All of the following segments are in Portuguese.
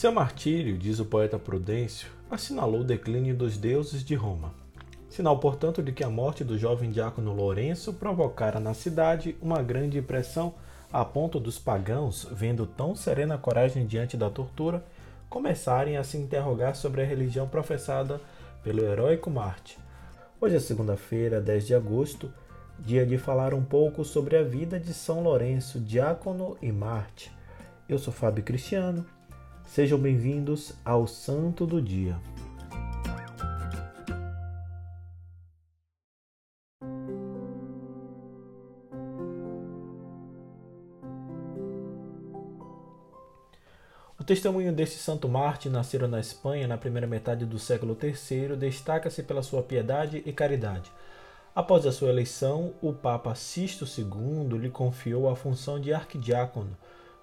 Seu martírio, diz o poeta Prudêncio, assinalou o declínio dos deuses de Roma. Sinal, portanto, de que a morte do jovem diácono Lourenço provocara na cidade uma grande impressão a ponto dos pagãos, vendo tão serena coragem diante da tortura, começarem a se interrogar sobre a religião professada pelo heróico Marte. Hoje é segunda-feira, 10 de agosto, dia de falar um pouco sobre a vida de São Lourenço, diácono e Marte. Eu sou Fábio Cristiano. Sejam bem-vindos ao Santo do Dia. O testemunho deste Santo Marte, nascido na Espanha na primeira metade do século III, destaca-se pela sua piedade e caridade. Após a sua eleição, o Papa Sisto II lhe confiou a função de arquidiácono.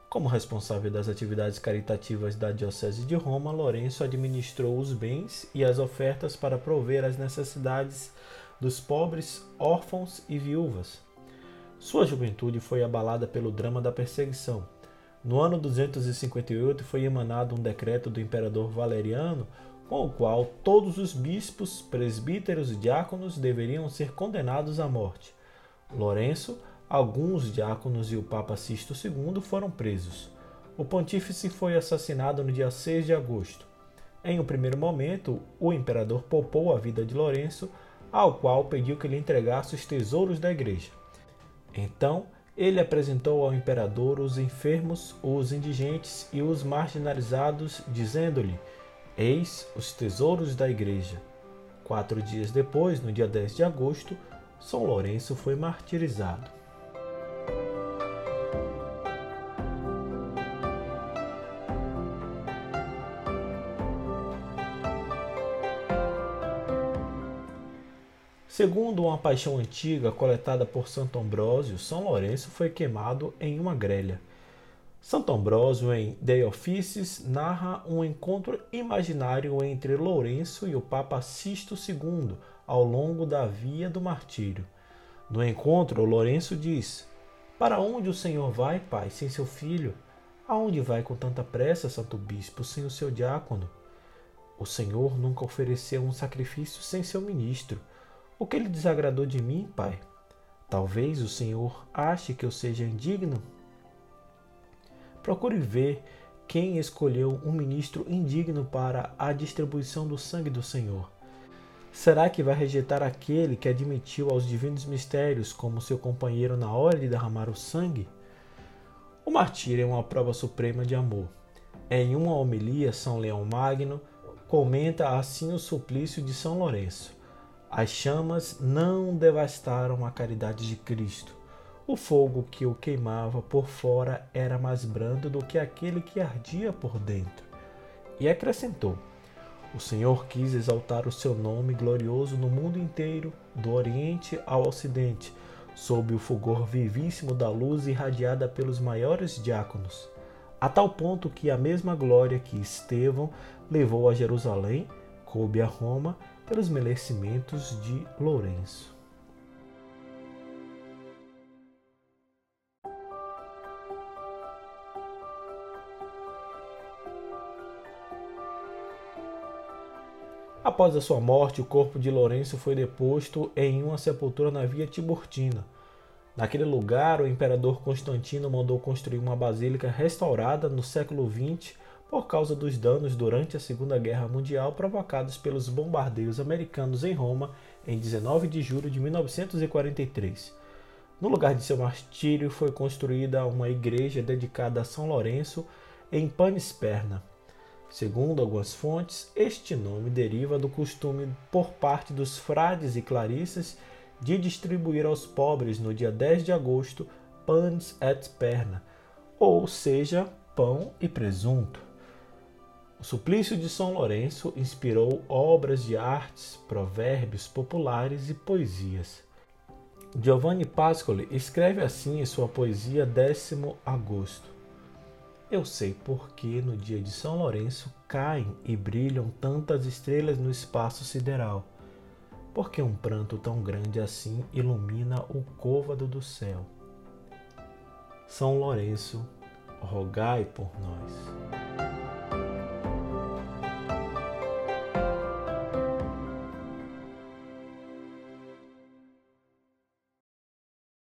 Como responsável das atividades caritativas da Diocese de Roma, Lourenço administrou os bens e as ofertas para prover as necessidades dos pobres, órfãos e viúvas. Sua juventude foi abalada pelo drama da perseguição. No ano 258 foi emanado um decreto do imperador Valeriano com o qual todos os bispos, presbíteros e diáconos deveriam ser condenados à morte. Lourenço, alguns diáconos e o Papa Sisto II foram presos. O pontífice foi assassinado no dia 6 de agosto. Em um primeiro momento, o imperador poupou a vida de Lourenço, ao qual pediu que lhe entregasse os tesouros da igreja. Então, ele apresentou ao imperador os enfermos, os indigentes e os marginalizados, dizendo-lhe: Eis os tesouros da igreja. Quatro dias depois, no dia 10 de agosto, São Lourenço foi martirizado. Segundo uma paixão antiga coletada por Santo Ambrósio, São Lourenço foi queimado em uma grelha. Santo Ambrósio, em De Offices, narra um encontro imaginário entre Lourenço e o Papa Sisto II ao longo da via do martírio. No encontro, Lourenço diz: Para onde o Senhor vai, Pai, sem seu filho? Aonde vai com tanta pressa, Santo Bispo, sem o seu diácono? O Senhor nunca ofereceu um sacrifício sem seu ministro. O que lhe desagradou de mim, Pai? Talvez o Senhor ache que eu seja indigno Procure ver quem escolheu um ministro indigno para a distribuição do sangue do Senhor. Será que vai rejeitar aquele que admitiu aos divinos mistérios como seu companheiro na hora de derramar o sangue? O martírio é uma prova suprema de amor. Em uma homilia, São Leão Magno comenta assim o suplício de São Lourenço. As chamas não devastaram a caridade de Cristo, o fogo que o queimava por fora era mais brando do que aquele que ardia por dentro. E acrescentou: O Senhor quis exaltar o seu nome glorioso no mundo inteiro, do Oriente ao Ocidente, sob o fulgor vivíssimo da luz irradiada pelos maiores diáconos, a tal ponto que a mesma glória que Estevão levou a Jerusalém coube a Roma pelos merecimentos de Lourenço. Após a sua morte, o corpo de Lourenço foi deposto em uma sepultura na Via Tiburtina. Naquele lugar, o imperador Constantino mandou construir uma basílica restaurada no século XX por causa dos danos durante a Segunda Guerra Mundial provocados pelos bombardeios americanos em Roma em 19 de julho de 1943. No lugar de seu martírio foi construída uma igreja dedicada a São Lourenço em Panisperna. Segundo algumas fontes, este nome deriva do costume por parte dos frades e clarissas de distribuir aos pobres no dia 10 de agosto panis et perna, ou seja, pão e presunto. O suplício de São Lourenço inspirou obras de artes, provérbios populares e poesias. Giovanni Pascoli escreve assim em sua poesia Décimo Agosto. Eu sei porque no dia de São Lourenço caem e brilham tantas estrelas no espaço sideral. Porque um pranto tão grande assim ilumina o côvado do céu. São Lourenço, rogai por nós.